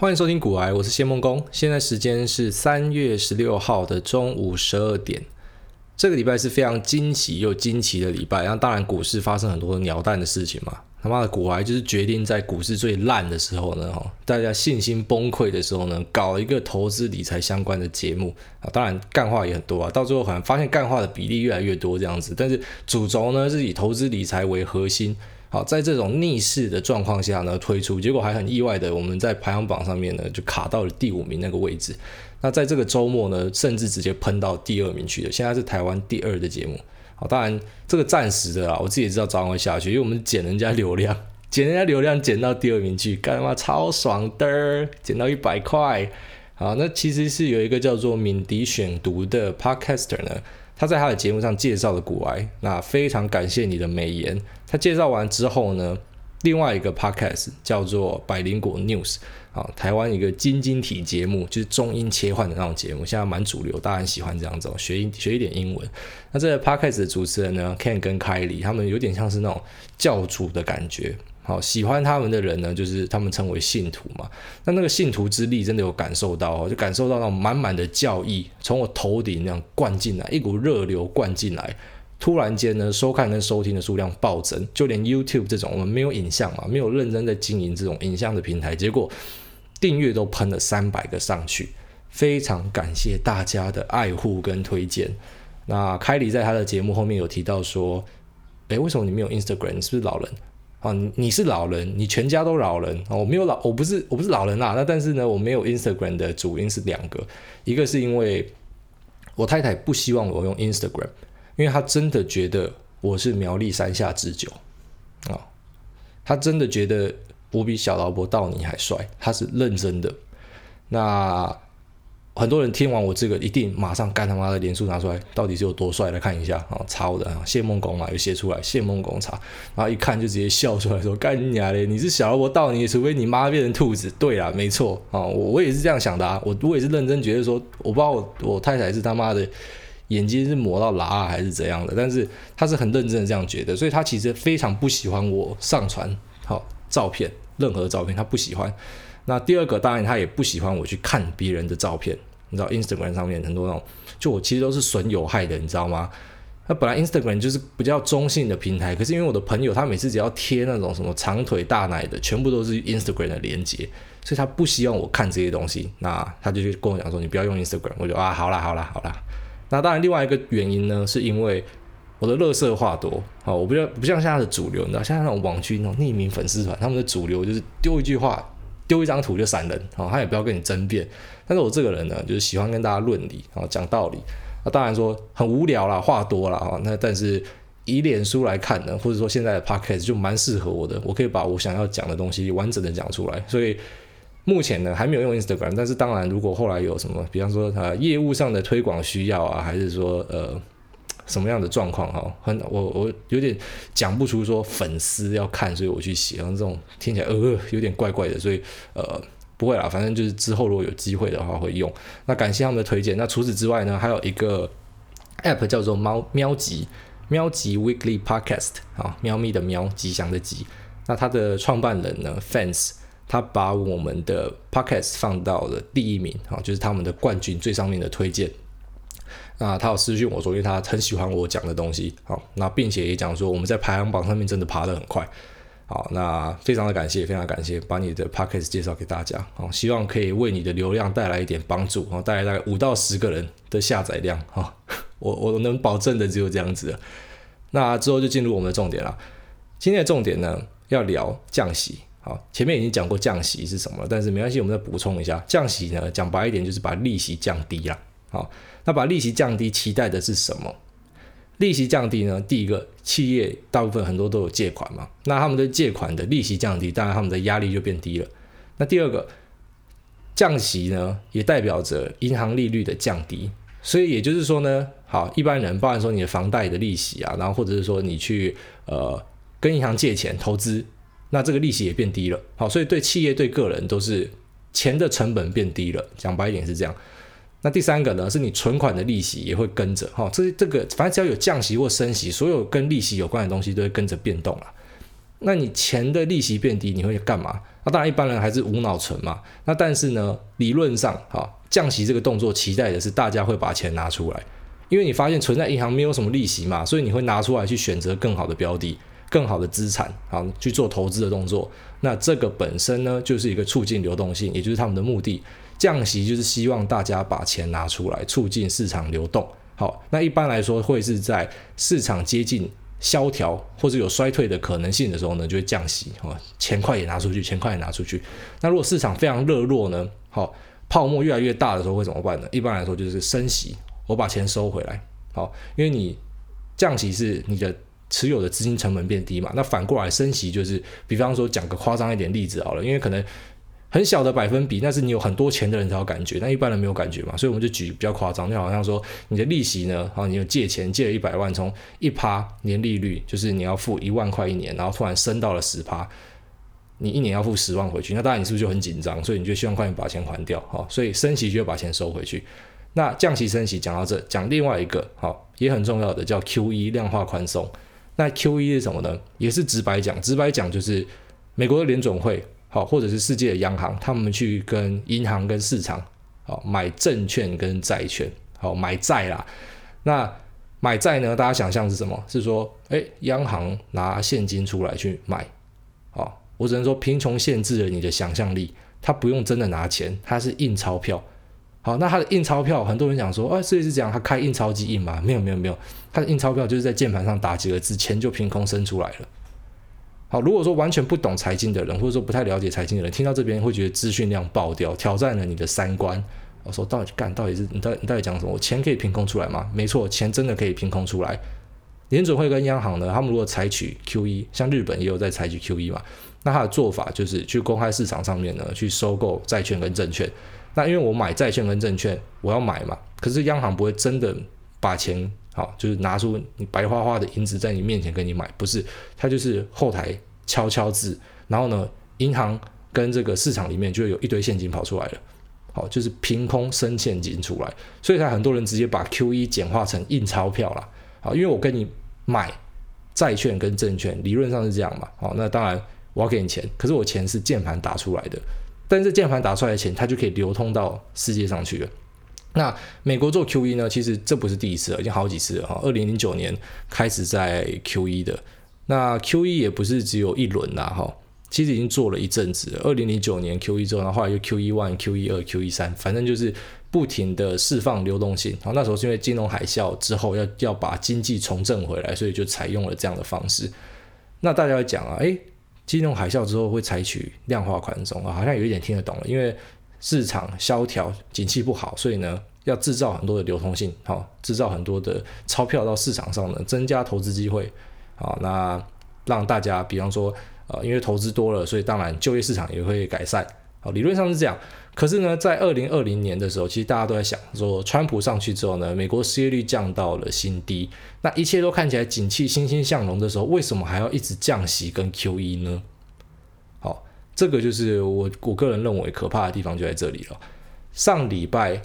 欢迎收听股癌，我是谢孟恭。现在时间是三月十六号的中午十二点。这个礼拜是非常惊喜又惊奇的礼拜，然后当然股市发生很多鸟蛋的事情嘛。他妈的股癌就是决定在股市最烂的时候呢，哈，大家信心崩溃的时候呢，搞一个投资理财相关的节目啊。当然干话也很多啊，到最后好像发现干话的比例越来越多这样子，但是主轴呢是以投资理财为核心。好，在这种逆势的状况下呢，推出，结果还很意外的，我们在排行榜上面呢就卡到了第五名那个位置。那在这个周末呢，甚至直接喷到第二名去了。现在是台湾第二的节目。好，当然这个暂时的啦，我自己也知道早晚会下去，因为我们捡人家流量，捡人家流量捡到第二名去，干嘛超爽的，捡到一百块。好，那其实是有一个叫做敏迪选读的 Podcaster 呢。他在他的节目上介绍了股癌，那非常感谢你的美言。他介绍完之后呢，另外一个 podcast 叫做百灵果 News，啊，台湾一个晶晶体节目，就是中英切换的那种节目，现在蛮主流，大家很喜欢这样子，学一学一点英文。那这个 podcast 的主持人呢，Ken 跟 Kylie，他们有点像是那种教主的感觉。好，喜欢他们的人呢，就是他们称为信徒嘛。那那个信徒之力真的有感受到哦，就感受到那种满满的教义从我头顶那样灌进来，一股热流灌进来。突然间呢，收看跟收听的数量暴增，就连 YouTube 这种我们没有影像嘛，没有认真在经营这种影像的平台，结果订阅都喷了三百个上去。非常感谢大家的爱护跟推荐。那凯里在他的节目后面有提到说，诶，为什么你没有 Instagram？你是不是老人？啊，你是老人，你全家都老人啊！我没有老，我不是，我不是老人啊。那但是呢，我没有 Instagram 的主因是两个，一个是因为我太太不希望我用 Instagram，因为她真的觉得我是苗栗山下之久啊，她真的觉得我比小劳勃道尼还帅，她是认真的。那。很多人听完我这个，一定马上干他妈的脸书拿出来，到底是有多帅？来看一下啊，抄的啊，谢孟恭啊，有写出来，谢孟恭查，然后一看就直接笑出来说：“干你娘嘞！你是小萝卜道你，除非你妈变成兔子。”对啦，没错啊，我我也是这样想的啊，我我也是认真觉得说，我不知道我我太太是他妈的眼睛是磨到喇还是怎样的，但是她是很认真的这样觉得，所以她其实非常不喜欢我上传好照片，任何照片她不喜欢。那第二个当然她也不喜欢我去看别人的照片。你知道 Instagram 上面很多那种，就我其实都是损有害的，你知道吗？那本来 Instagram 就是比较中性的平台，可是因为我的朋友他每次只要贴那种什么长腿大奶的，全部都是 Instagram 的连接，所以他不希望我看这些东西，那他就去跟我讲说，你不要用 Instagram，我就啊，好啦好啦好啦。那当然另外一个原因呢，是因为我的乐色话多，好，我不像不像现在的主流，你知道，现在那种网军那种匿名粉丝团，他们的主流就是丢一句话。丢一张图就闪人，哦，他也不要跟你争辩。但是我这个人呢，就是喜欢跟大家论理，哦，讲道理。那当然说很无聊啦，话多啦，哈。那但是以脸书来看呢，或者说现在的 Podcast 就蛮适合我的，我可以把我想要讲的东西完整的讲出来。所以目前呢，还没有用 Instagram，但是当然如果后来有什么，比方说呃业务上的推广需要啊，还是说呃。什么样的状况哈？很我我有点讲不出说粉丝要看，所以我去写，像这种听起来呃有点怪怪的，所以呃不会啦，反正就是之后如果有机会的话会用。那感谢他们的推荐。那除此之外呢，还有一个 app 叫做猫喵吉喵吉 Weekly Podcast 啊，喵咪的喵，吉祥的吉。那它的创办人呢，Fans，他把我们的 Podcast 放到了第一名啊，就是他们的冠军最上面的推荐。那他有私讯我说，因为他很喜欢我讲的东西，好，那并且也讲说我们在排行榜上面真的爬得很快，好，那非常的感谢，非常感谢，把你的 podcast 介绍给大家，好，希望可以为你的流量带来一点帮助，好，带来大概五到十个人的下载量，哈，我我能保证的只有这样子。那之后就进入我们的重点了，今天的重点呢要聊降息，好，前面已经讲过降息是什么了，但是没关系，我们再补充一下，降息呢讲白一点就是把利息降低了。好，那把利息降低，期待的是什么？利息降低呢？第一个，企业大部分很多都有借款嘛，那他们的借款的利息降低，当然他们的压力就变低了。那第二个，降息呢，也代表着银行利率的降低，所以也就是说呢，好，一般人，包含说你的房贷的利息啊，然后或者是说你去呃跟银行借钱投资，那这个利息也变低了。好，所以对企业对个人都是钱的成本变低了。讲白一点是这样。那第三个呢，是你存款的利息也会跟着哈，这这个反正只要有降息或升息，所有跟利息有关的东西都会跟着变动了。那你钱的利息变低，你会干嘛？那当然一般人还是无脑存嘛。那但是呢，理论上哈，降息这个动作期待的是大家会把钱拿出来，因为你发现存在银行没有什么利息嘛，所以你会拿出来去选择更好的标的、更好的资产，好去做投资的动作。那这个本身呢，就是一个促进流动性，也就是他们的目的。降息就是希望大家把钱拿出来，促进市场流动。好，那一般来说会是在市场接近萧条或者有衰退的可能性的时候呢，就会降息。哦，钱快也拿出去，钱快也拿出去。那如果市场非常热络呢，好，泡沫越来越大的时候会怎么办呢？一般来说就是升息，我把钱收回来。好，因为你降息是你的持有的资金成本变低嘛。那反过来升息就是，比方说讲个夸张一点例子好了，因为可能。很小的百分比，但是你有很多钱的人才有感觉，但一般人没有感觉嘛，所以我们就举比较夸张，就好像说你的利息呢，啊，你有借钱借了一百万，从一趴年利率，就是你要付一万块一年，然后突然升到了十趴，你一年要付十万回去，那当然你是不是就很紧张？所以你就希望快点把钱还掉，好，所以升息就要把钱收回去。那降息升息讲到这，讲另外一个好也很重要的叫 QE 量化宽松。那 QE 是什么呢？也是直白讲，直白讲就是美国的联准会。好，或者是世界的央行，他们去跟银行、跟市场，好买证券跟债券，好买债啦。那买债呢？大家想象是什么？是说，诶，央行拿现金出来去买。好，我只能说，贫穷限制了你的想象力。他不用真的拿钱，他是印钞票。好，那他的印钞票，很多人讲说，啊，这是这样，他开印钞机印吗？没有，没有，没有，他的印钞票就是在键盘上打几个字，钱就凭空生出来了。好，如果说完全不懂财经的人，或者说不太了解财经的人，听到这边会觉得资讯量爆掉，挑战了你的三观。我说到底干，到底是你到底你到底讲什么？我钱可以凭空出来吗？没错，钱真的可以凭空出来。联准会跟央行呢，他们如果采取 QE，像日本也有在采取 QE 嘛，那他的做法就是去公开市场上面呢，去收购债券跟证券。那因为我买债券跟证券，我要买嘛，可是央行不会真的把钱。好，就是拿出你白花花的银子在你面前给你买，不是，它就是后台敲敲字，然后呢，银行跟这个市场里面就有一堆现金跑出来了，好，就是凭空生现金出来，所以才很多人直接把 QE 简化成印钞票了，好，因为我跟你买债券跟证券，理论上是这样嘛，好，那当然我要给你钱，可是我钱是键盘打出来的，但是键盘打出来的钱，它就可以流通到世界上去了。那美国做 QE 呢？其实这不是第一次了，已经好几次了哈。二零零九年开始在 QE 的，那 QE 也不是只有一轮呐哈，其实已经做了一阵子了。二零零九年 QE 之后，然后后来又 QE one、QE 二、QE 三，反正就是不停的释放流动性。好，那时候是因为金融海啸之后要要把经济重振回来，所以就采用了这样的方式。那大家会讲啊，诶，金融海啸之后会采取量化宽松啊，好像有一点听得懂了，因为。市场萧条，景气不好，所以呢，要制造很多的流通性，好，制造很多的钞票到市场上呢，增加投资机会，好，那让大家，比方说，呃，因为投资多了，所以当然就业市场也会改善，好，理论上是这样。可是呢，在二零二零年的时候，其实大家都在想说，川普上去之后呢，美国失业率降到了新低，那一切都看起来景气欣欣向荣的时候，为什么还要一直降息跟 QE 呢？这个就是我我个人认为可怕的地方就在这里了。上礼拜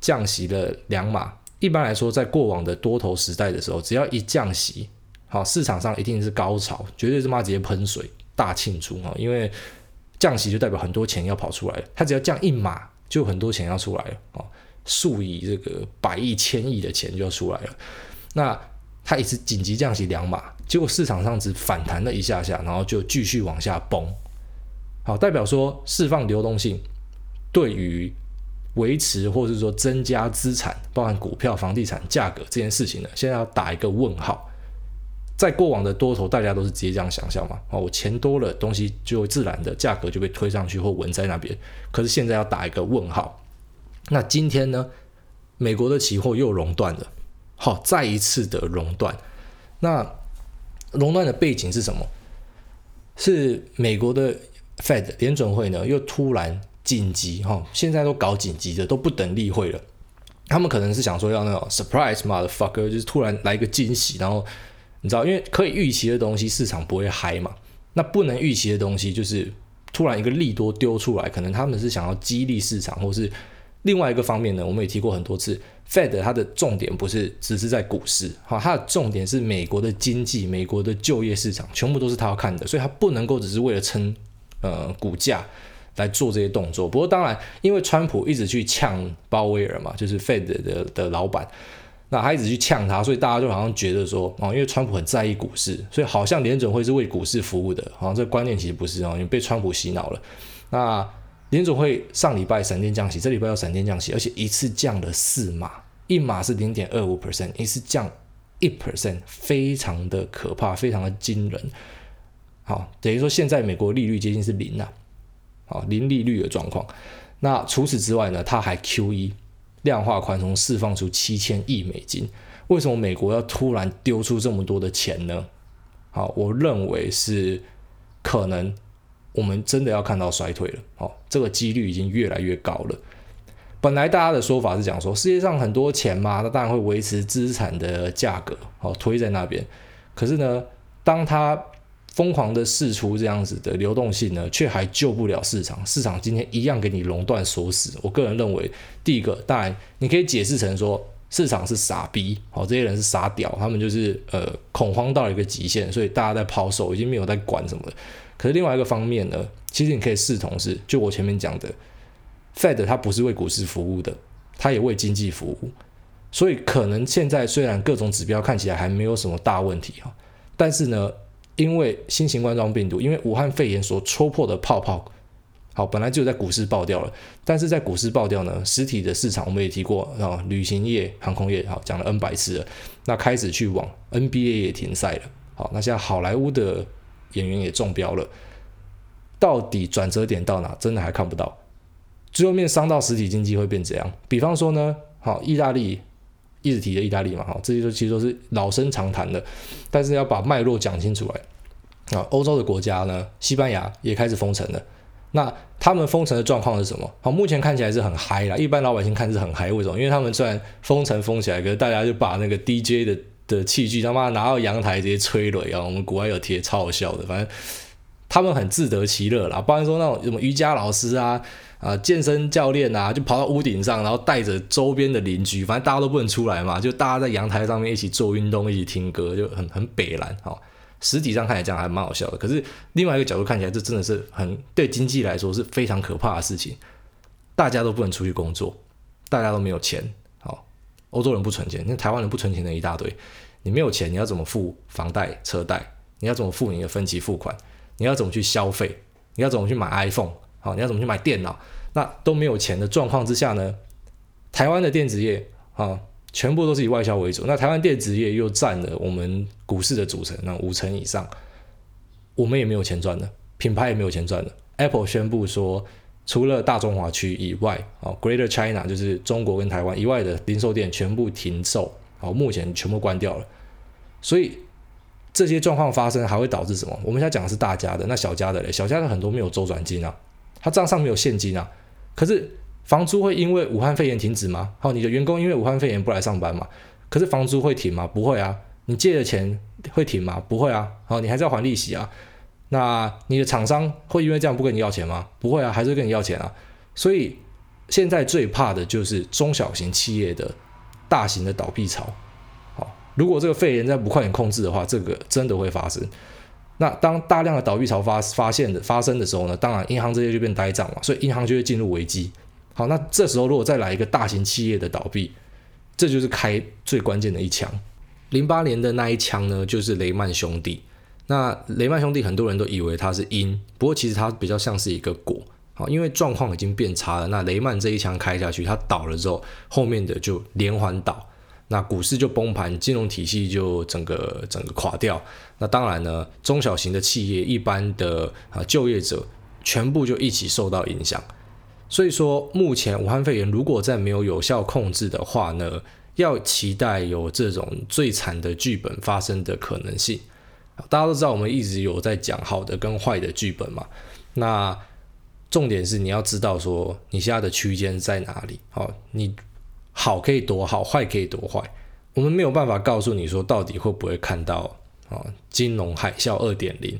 降息了两码，一般来说，在过往的多头时代的时候，只要一降息，好，市场上一定是高潮，绝对是妈直接喷水大庆祝啊！因为降息就代表很多钱要跑出来了，它只要降一码，就很多钱要出来了啊，数以这个百亿、千亿的钱就要出来了。那它一次紧急降息两码，结果市场上只反弹了一下下，然后就继续往下崩。好，代表说释放流动性，对于维持或者是说增加资产，包含股票、房地产价格这件事情呢，现在要打一个问号。在过往的多头，大家都是直接这样想象嘛，哦，我钱多了，东西就自然的价格就被推上去或稳在那边。可是现在要打一个问号。那今天呢，美国的期货又熔断了，好，再一次的熔断。那熔断的背景是什么？是美国的。Fed 联准会呢，又突然紧急哈，现在都搞紧急的，都不等例会了。他们可能是想说要那种 surprise motherfucker，就是突然来一个惊喜，然后你知道，因为可以预期的东西市场不会嗨嘛。那不能预期的东西，就是突然一个利多丢出来，可能他们是想要激励市场，或是另外一个方面呢。我们也提过很多次，Fed 它的重点不是只是在股市，哈，它的重点是美国的经济、美国的就业市场，全部都是他要看的，所以它不能够只是为了撑。呃股价来做这些动作。不过当然，因为川普一直去呛鲍威尔嘛，就是 Fed 的的，老板。那他一直去呛他，所以大家就好像觉得说，哦，因为川普很在意股市，所以好像联准会是为股市服务的，好像这个观念其实不是哦，因为被川普洗脑了。那联准会上礼拜闪电降息，这礼拜要闪电降息，而且一次降了四码，一码是零点二五 percent，一次降一 percent，非常的可怕，非常的惊人。好，等于说现在美国利率接近是零啊，好，零利率的状况。那除此之外呢，它还 QE。量化宽松释放出七千亿美金，为什么美国要突然丢出这么多的钱呢？好，我认为是可能我们真的要看到衰退了。好，这个几率已经越来越高了。本来大家的说法是讲说，世界上很多钱嘛，那当然会维持资产的价格，好推在那边。可是呢，当它疯狂的释出这样子的流动性呢，却还救不了市场。市场今天一样给你垄断锁死。我个人认为，第一个当然你可以解释成说市场是傻逼，好，这些人是傻屌，他们就是呃恐慌到了一个极限，所以大家在抛售，已经没有在管什么了。可是另外一个方面呢，其实你可以视同是，就我前面讲的，Fed 它不是为股市服务的，它也为经济服务。所以可能现在虽然各种指标看起来还没有什么大问题哈，但是呢。因为新型冠状病毒，因为武汉肺炎所戳破的泡泡，好，本来就在股市爆掉了，但是在股市爆掉呢，实体的市场我们也提过啊，旅行业、航空业，好，讲了 N 百次了，那开始去往 NBA 也停赛了，好，那现在好莱坞的演员也中标了，到底转折点到哪，真的还看不到，最后面伤到实体经济会变怎样？比方说呢，好，意大利。一直提的意大利嘛，哈，这些都其实都是老生常谈的，但是要把脉络讲清楚来啊。欧洲的国家呢，西班牙也开始封城了。那他们封城的状况是什么？好，目前看起来是很嗨啦，一般老百姓看是很嗨，为什么？因为他们虽然封城封起来，可是大家就把那个 DJ 的的器具他妈拿到阳台直接吹了啊。我们国外有贴，超好笑的，反正他们很自得其乐啦。不然说那种什么瑜伽老师啊。啊，健身教练啊，就跑到屋顶上，然后带着周边的邻居，反正大家都不能出来嘛，就大家在阳台上面一起做运动，一起听歌，就很很北蓝哈。实体上看起来这样还蛮好笑的，可是另外一个角度看起来，这真的是很对经济来说是非常可怕的事情。大家都不能出去工作，大家都没有钱，好，欧洲人不存钱，那台湾人不存钱的一大堆。你没有钱，你要怎么付房贷、车贷？你要怎么付你的分期付款？你要怎么去消费？你要怎么去买 iPhone？好，你要怎么去买电脑？那都没有钱的状况之下呢？台湾的电子业啊，全部都是以外销为主。那台湾电子业又占了我们股市的组成，那五成以上，我们也没有钱赚的，品牌也没有钱赚的。Apple 宣布说，除了大中华区以外，啊，Greater China 就是中国跟台湾以外的零售店全部停售，好，目前全部关掉了。所以这些状况发生还会导致什么？我们现在讲的是大家的，那小家的嘞，小家的很多没有周转金啊。他账上没有现金啊，可是房租会因为武汉肺炎停止吗？好，你的员工因为武汉肺炎不来上班嘛？可是房租会停吗？不会啊。你借的钱会停吗？不会啊。好，你还是要还利息啊。那你的厂商会因为这样不跟你要钱吗？不会啊，还是会跟你要钱啊。所以现在最怕的就是中小型企业的大型的倒闭潮。如果这个肺炎再不快点控制的话，这个真的会发生。那当大量的倒闭潮发发现的发生的时候呢，当然银行这些就变呆账嘛，所以银行就会进入危机。好，那这时候如果再来一个大型企业的倒闭，这就是开最关键的一枪。零八年的那一枪呢，就是雷曼兄弟。那雷曼兄弟很多人都以为它是因，不过其实它比较像是一个果。好，因为状况已经变差了，那雷曼这一枪开下去，它倒了之后，后面的就连环倒。那股市就崩盘，金融体系就整个整个垮掉。那当然呢，中小型的企业、一般的啊就业者，全部就一起受到影响。所以说，目前武汉肺炎如果再没有有效控制的话呢，要期待有这种最惨的剧本发生的可能性。大家都知道，我们一直有在讲好的跟坏的剧本嘛。那重点是你要知道说，你现在的区间在哪里？好，你。好可以多好，坏可以多坏，我们没有办法告诉你说到底会不会看到啊金融海啸二点零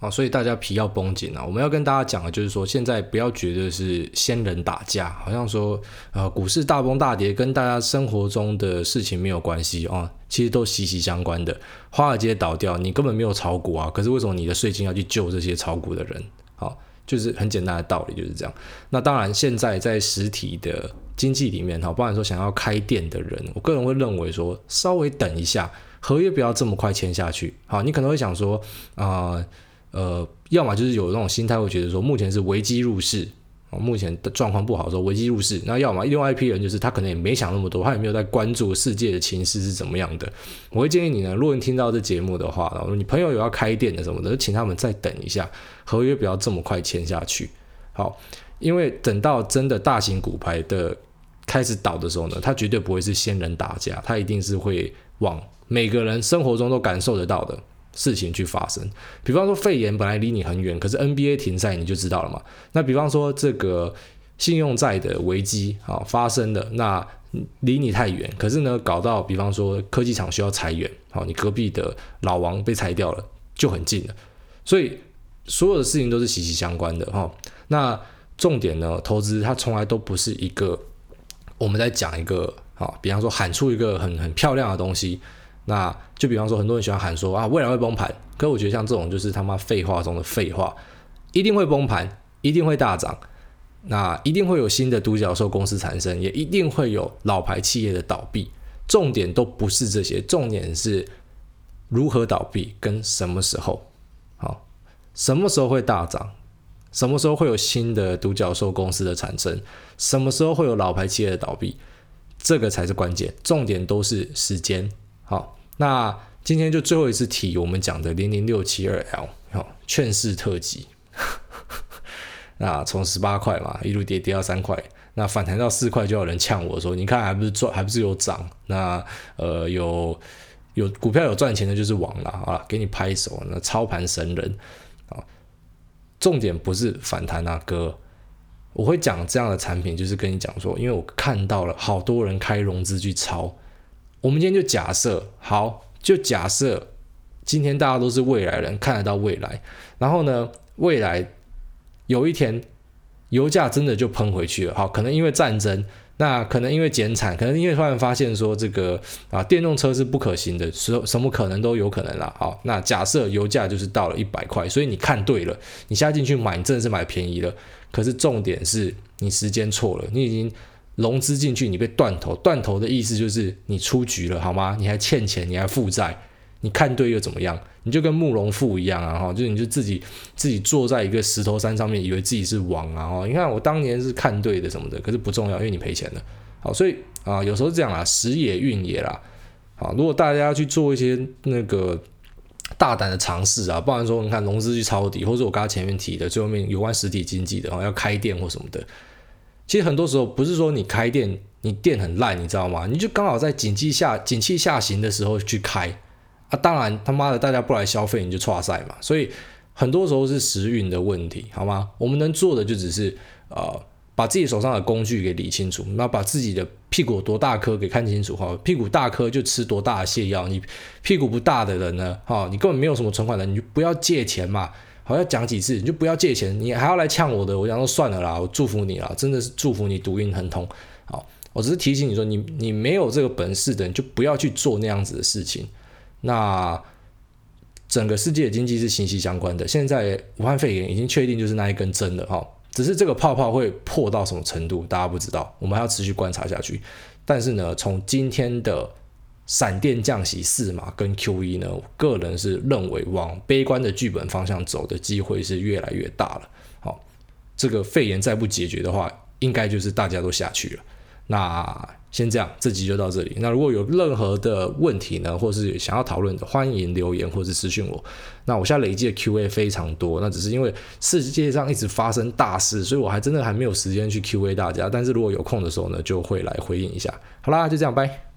啊，所以大家皮要绷紧啊！我们要跟大家讲的就是说，现在不要觉得是仙人打架，好像说呃股市大崩大跌跟大家生活中的事情没有关系啊，其实都息息相关的。华尔街倒掉，你根本没有炒股啊，可是为什么你的税金要去救这些炒股的人？好，就是很简单的道理就是这样。那当然，现在在实体的经济里面，哈，不然说想要开店的人，我个人会认为说，稍微等一下，合约不要这么快签下去。好，你可能会想说，啊、呃，呃，要么就是有那种心态，会觉得说，目前是危机入市。目前的状况不好的时候，危机入市，那要么另外一批人就是他可能也没想那么多，他也没有在关注世界的情势是怎么样的。我会建议你呢，如果你听到这节目的话，然后你朋友有要开店的什么的，请他们再等一下，合约不要这么快签下去。好，因为等到真的大型骨牌的开始倒的时候呢，他绝对不会是仙人打架，他一定是会往每个人生活中都感受得到的。事情去发生，比方说肺炎本来离你很远，可是 NBA 停赛你就知道了嘛。那比方说这个信用债的危机啊发生的，那离你太远，可是呢搞到比方说科技厂需要裁员，好，你隔壁的老王被裁掉了，就很近了。所以所有的事情都是息息相关的哈。那重点呢，投资它从来都不是一个我们在讲一个啊，比方说喊出一个很很漂亮的东西。那就比方说，很多人喜欢喊说啊，未来会崩盘。可我觉得像这种就是他妈废话中的废话，一定会崩盘，一定会大涨，那一定会有新的独角兽公司产生，也一定会有老牌企业的倒闭。重点都不是这些，重点是如何倒闭跟什么时候。好，什么时候会大涨？什么时候会有新的独角兽公司的产生？什么时候会有老牌企业的倒闭？这个才是关键。重点都是时间。好，那今天就最后一次提我们讲的零零六七二 L，哦，劝世特辑。那从十八块嘛，一路跌跌到三块，那反弹到四块，就有人呛我说：“你看，还不是赚，还不是有涨？那呃，有有股票有赚钱的，就是王了啊！给你拍手，那操盘神人啊！重点不是反弹啊，哥，我会讲这样的产品，就是跟你讲说，因为我看到了好多人开融资去抄。我们今天就假设，好，就假设今天大家都是未来人，看得到未来。然后呢，未来有一天油价真的就喷回去了，好，可能因为战争，那可能因为减产，可能因为突然发现说这个啊电动车是不可行的，什什么可能都有可能啦。好，那假设油价就是到了一百块，所以你看对了，你下进去买，你真的是买便宜了。可是重点是你时间错了，你已经。融资进去，你被断头，断头的意思就是你出局了，好吗？你还欠钱，你还负债，你看对又怎么样？你就跟慕容复一样啊，哈，就是你就自己自己坐在一个石头山上面，以为自己是王啊，哈，你看我当年是看对的什么的，可是不重要，因为你赔钱了，好，所以啊，有时候这样啊，时也运也啦，好，如果大家去做一些那个大胆的尝试啊，不然说你看融资去抄底，或者我刚才前面提的最后面有关实体经济的，要开店或什么的。其实很多时候不是说你开店，你店很烂，你知道吗？你就刚好在景气下景气下行的时候去开啊，当然他妈的大家不来消费，你就挫赛嘛。所以很多时候是时运的问题，好吗？我们能做的就只是呃，把自己手上的工具给理清楚，那把自己的屁股多大颗给看清楚哈。屁股大颗就吃多大的泻药，你屁股不大的人呢，哈，你根本没有什么存款的，你就不要借钱嘛。我要讲几次，你就不要借钱，你还要来呛我的，我想说算了啦，我祝福你啦，真的是祝福你赌运亨通。好，我只是提醒你说，你你没有这个本事的，你就不要去做那样子的事情。那整个世界经济是息息相关的，现在武汉肺炎已经确定就是那一根针了哈，只是这个泡泡会破到什么程度，大家不知道，我们还要持续观察下去。但是呢，从今天的闪电降息四码跟 QE 呢，我个人是认为往悲观的剧本方向走的机会是越来越大了。好，这个肺炎再不解决的话，应该就是大家都下去了。那先这样，这集就到这里。那如果有任何的问题呢，或是想要讨论的，欢迎留言或是私讯我。那我现在累积的 QA 非常多，那只是因为世界上一直发生大事，所以我还真的还没有时间去 QA 大家。但是如果有空的时候呢，就会来回应一下。好啦，就这样，拜。